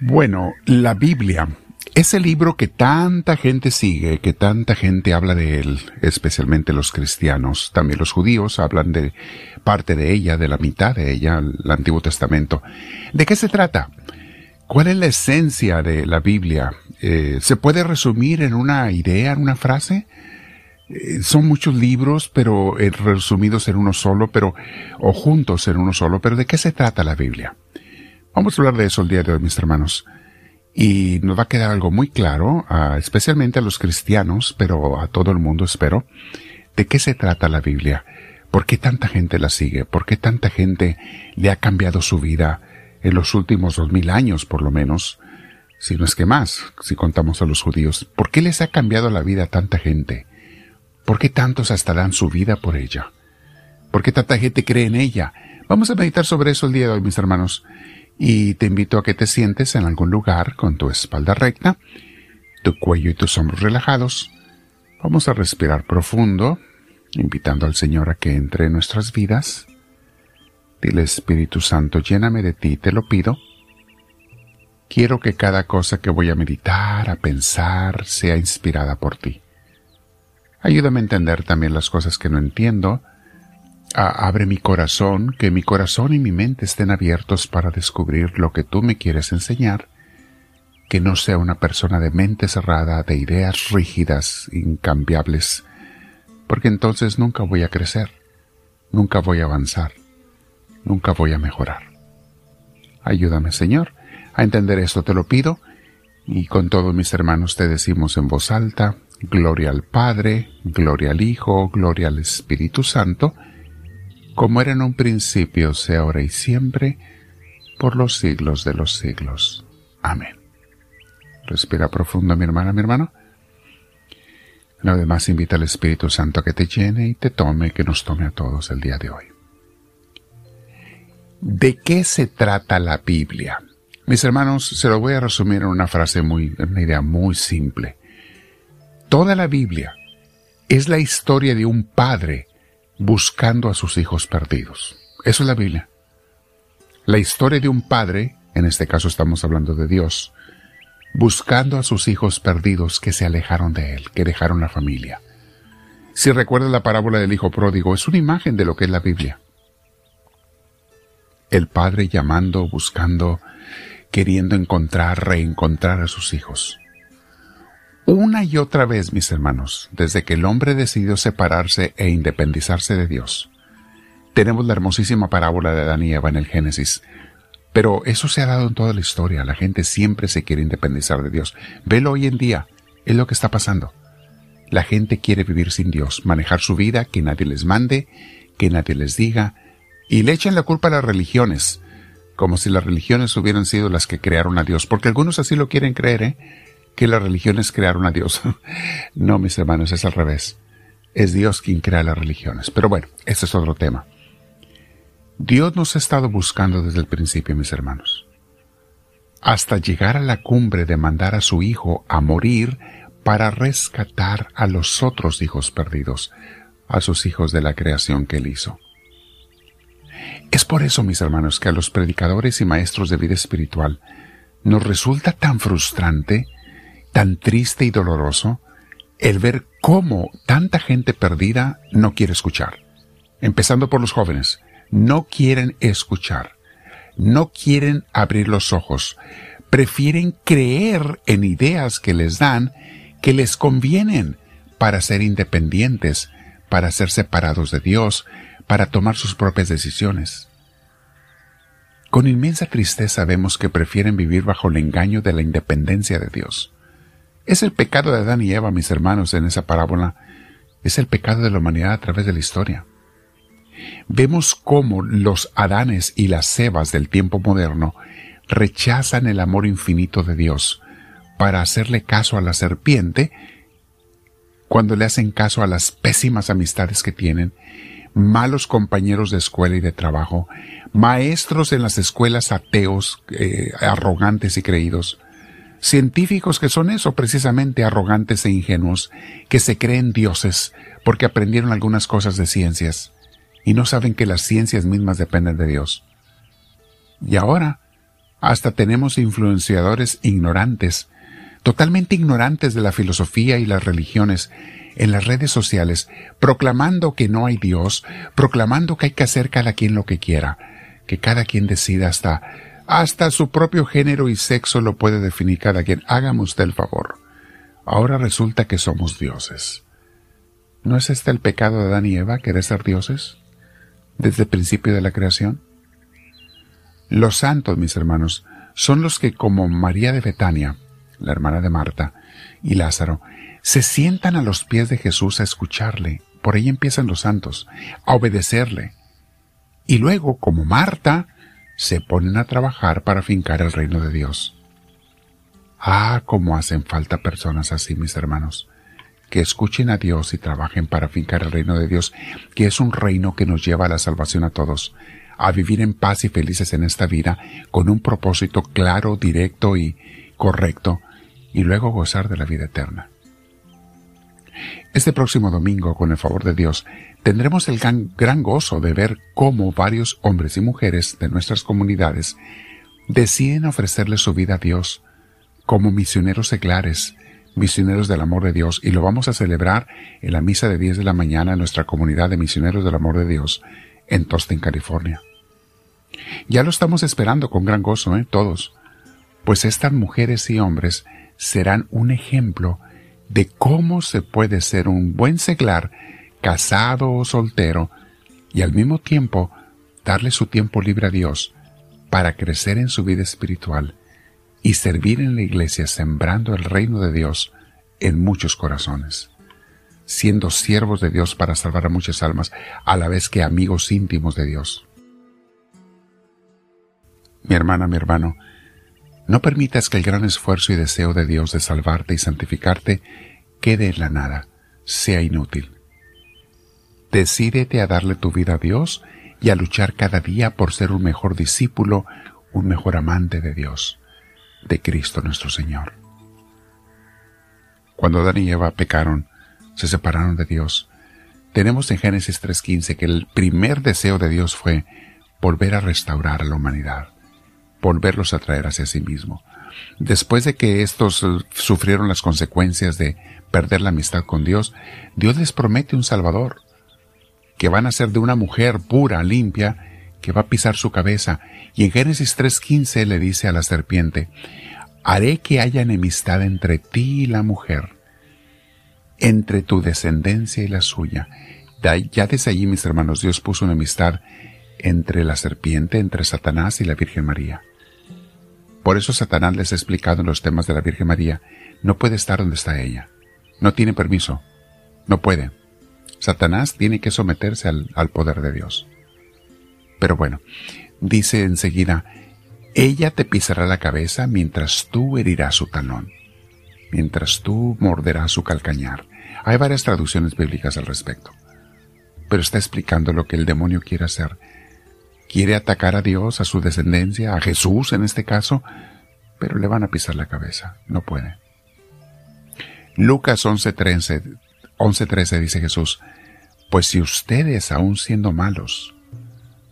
Bueno, la Biblia, ese libro que tanta gente sigue, que tanta gente habla de él, especialmente los cristianos, también los judíos hablan de parte de ella, de la mitad de ella, el Antiguo Testamento. ¿De qué se trata? ¿Cuál es la esencia de la Biblia? Eh, ¿Se puede resumir en una idea, en una frase? Eh, son muchos libros, pero eh, resumidos en uno solo, pero, o juntos en uno solo, pero ¿de qué se trata la Biblia? Vamos a hablar de eso el día de hoy, mis hermanos. Y nos va a quedar algo muy claro, especialmente a los cristianos, pero a todo el mundo espero, de qué se trata la Biblia. ¿Por qué tanta gente la sigue? ¿Por qué tanta gente le ha cambiado su vida en los últimos dos mil años, por lo menos? Si no es que más, si contamos a los judíos. ¿Por qué les ha cambiado la vida a tanta gente? ¿Por qué tantos hasta dan su vida por ella? ¿Por qué tanta gente cree en ella? Vamos a meditar sobre eso el día de hoy, mis hermanos y te invito a que te sientes en algún lugar con tu espalda recta, tu cuello y tus hombros relajados. Vamos a respirar profundo, invitando al Señor a que entre en nuestras vidas. Dile Espíritu Santo, lléname de ti, te lo pido. Quiero que cada cosa que voy a meditar, a pensar, sea inspirada por ti. Ayúdame a entender también las cosas que no entiendo, abre mi corazón, que mi corazón y mi mente estén abiertos para descubrir lo que tú me quieres enseñar, que no sea una persona de mente cerrada, de ideas rígidas, incambiables, porque entonces nunca voy a crecer, nunca voy a avanzar, nunca voy a mejorar. Ayúdame, Señor, a entender esto, te lo pido, y con todos mis hermanos te decimos en voz alta, Gloria al Padre, Gloria al Hijo, Gloria al Espíritu Santo, como era en un principio, sea ahora y siempre, por los siglos de los siglos. Amén. Respira profundo, mi hermana, mi hermano. Lo demás invita al Espíritu Santo a que te llene y te tome, que nos tome a todos el día de hoy. ¿De qué se trata la Biblia? Mis hermanos, se lo voy a resumir en una frase muy, una idea muy simple. Toda la Biblia es la historia de un padre buscando a sus hijos perdidos. Eso es la Biblia. La historia de un padre, en este caso estamos hablando de Dios, buscando a sus hijos perdidos que se alejaron de él, que dejaron la familia. Si recuerda la parábola del hijo pródigo, es una imagen de lo que es la Biblia. El padre llamando, buscando, queriendo encontrar, reencontrar a sus hijos. Una y otra vez, mis hermanos, desde que el hombre decidió separarse e independizarse de Dios. Tenemos la hermosísima parábola de Adán y Eva en el Génesis. Pero eso se ha dado en toda la historia. La gente siempre se quiere independizar de Dios. Velo hoy en día. Es lo que está pasando. La gente quiere vivir sin Dios, manejar su vida, que nadie les mande, que nadie les diga, y le echan la culpa a las religiones, como si las religiones hubieran sido las que crearon a Dios, porque algunos así lo quieren creer, ¿eh? Que las religiones crearon a Dios. no, mis hermanos, es al revés. Es Dios quien crea las religiones. Pero bueno, ese es otro tema. Dios nos ha estado buscando desde el principio, mis hermanos. Hasta llegar a la cumbre de mandar a su Hijo a morir para rescatar a los otros hijos perdidos, a sus hijos de la creación que Él hizo. Es por eso, mis hermanos, que a los predicadores y maestros de vida espiritual nos resulta tan frustrante tan triste y doloroso el ver cómo tanta gente perdida no quiere escuchar. Empezando por los jóvenes, no quieren escuchar, no quieren abrir los ojos, prefieren creer en ideas que les dan que les convienen para ser independientes, para ser separados de Dios, para tomar sus propias decisiones. Con inmensa tristeza vemos que prefieren vivir bajo el engaño de la independencia de Dios. Es el pecado de Adán y Eva, mis hermanos, en esa parábola. Es el pecado de la humanidad a través de la historia. Vemos cómo los Adanes y las Evas del tiempo moderno rechazan el amor infinito de Dios para hacerle caso a la serpiente cuando le hacen caso a las pésimas amistades que tienen, malos compañeros de escuela y de trabajo, maestros en las escuelas ateos, eh, arrogantes y creídos, Científicos que son eso, precisamente arrogantes e ingenuos, que se creen dioses porque aprendieron algunas cosas de ciencias y no saben que las ciencias mismas dependen de Dios. Y ahora Hasta tenemos influenciadores ignorantes, totalmente ignorantes de la filosofía y las religiones, en las redes sociales, proclamando que no hay Dios, proclamando que hay que hacer cada quien lo que quiera, que cada quien decida hasta, hasta su propio género y sexo lo puede definir cada quien. Hágame usted el favor. Ahora resulta que somos dioses. ¿No es este el pecado de Adán y Eva, querer ser dioses? Desde el principio de la creación. Los santos, mis hermanos, son los que, como María de Betania, la hermana de Marta, y Lázaro, se sientan a los pies de Jesús a escucharle. Por ahí empiezan los santos, a obedecerle. Y luego, como Marta, se ponen a trabajar para fincar el reino de Dios. Ah, cómo hacen falta personas así, mis hermanos, que escuchen a Dios y trabajen para fincar el reino de Dios, que es un reino que nos lleva a la salvación a todos, a vivir en paz y felices en esta vida, con un propósito claro, directo y correcto, y luego gozar de la vida eterna. Este próximo domingo, con el favor de Dios, tendremos el gran, gozo de ver cómo varios hombres y mujeres de nuestras comunidades deciden ofrecerle su vida a Dios como misioneros seglares, misioneros del amor de Dios, y lo vamos a celebrar en la misa de 10 de la mañana en nuestra comunidad de misioneros del amor de Dios en Tostin, California. Ya lo estamos esperando con gran gozo, ¿eh? Todos. Pues estas mujeres y hombres serán un ejemplo de cómo se puede ser un buen seglar, casado o soltero, y al mismo tiempo darle su tiempo libre a Dios para crecer en su vida espiritual y servir en la iglesia sembrando el reino de Dios en muchos corazones, siendo siervos de Dios para salvar a muchas almas, a la vez que amigos íntimos de Dios. Mi hermana, mi hermano, no permitas que el gran esfuerzo y deseo de Dios de salvarte y santificarte quede en la nada, sea inútil. Decídete a darle tu vida a Dios y a luchar cada día por ser un mejor discípulo, un mejor amante de Dios, de Cristo nuestro Señor. Cuando Adán y Eva pecaron, se separaron de Dios. Tenemos en Génesis 3.15 que el primer deseo de Dios fue volver a restaurar a la humanidad volverlos a traer hacia sí mismo. Después de que estos eh, sufrieron las consecuencias de perder la amistad con Dios, Dios les promete un Salvador, que van a ser de una mujer pura, limpia, que va a pisar su cabeza. Y en Génesis 3.15 le dice a la serpiente, haré que haya enemistad entre ti y la mujer, entre tu descendencia y la suya. Ya desde allí, mis hermanos, Dios puso una amistad entre la serpiente, entre Satanás y la Virgen María. Por eso Satanás les ha explicado en los temas de la Virgen María, no puede estar donde está ella. No tiene permiso. No puede. Satanás tiene que someterse al, al poder de Dios. Pero bueno, dice enseguida, ella te pisará la cabeza mientras tú herirás su talón, mientras tú morderás su calcañar. Hay varias traducciones bíblicas al respecto, pero está explicando lo que el demonio quiere hacer quiere atacar a Dios, a su descendencia, a Jesús en este caso, pero le van a pisar la cabeza, no puede. Lucas 11:13 11, dice Jesús, pues si ustedes, aun siendo malos,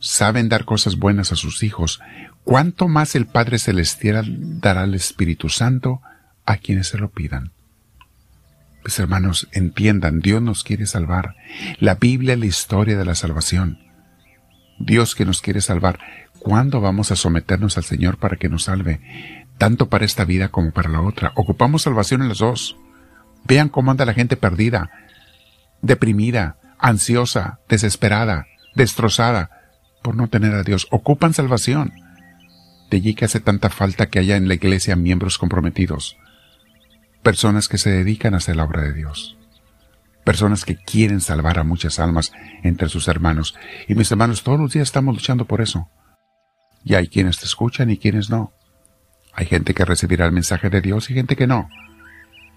saben dar cosas buenas a sus hijos, ¿cuánto más el Padre Celestial dará al Espíritu Santo a quienes se lo pidan? Pues hermanos, entiendan, Dios nos quiere salvar. La Biblia es la historia de la salvación. Dios que nos quiere salvar, ¿cuándo vamos a someternos al Señor para que nos salve? Tanto para esta vida como para la otra. Ocupamos salvación en las dos. Vean cómo anda la gente perdida, deprimida, ansiosa, desesperada, destrozada, por no tener a Dios. Ocupan salvación. De allí que hace tanta falta que haya en la iglesia miembros comprometidos, personas que se dedican a hacer la obra de Dios personas que quieren salvar a muchas almas entre sus hermanos. Y mis hermanos, todos los días estamos luchando por eso. Y hay quienes te escuchan y quienes no. Hay gente que recibirá el mensaje de Dios y gente que no.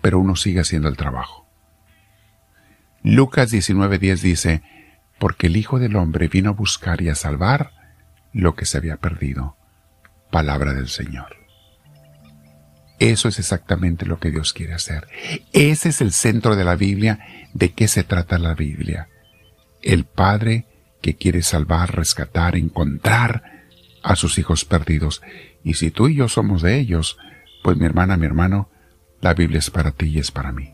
Pero uno sigue haciendo el trabajo. Lucas 19:10 dice, porque el Hijo del Hombre vino a buscar y a salvar lo que se había perdido. Palabra del Señor. Eso es exactamente lo que Dios quiere hacer. Ese es el centro de la Biblia. ¿De qué se trata la Biblia? El Padre que quiere salvar, rescatar, encontrar a sus hijos perdidos. Y si tú y yo somos de ellos, pues mi hermana, mi hermano, la Biblia es para ti y es para mí.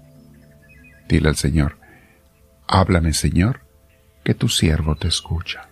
Dile al Señor, háblame Señor, que tu siervo te escucha.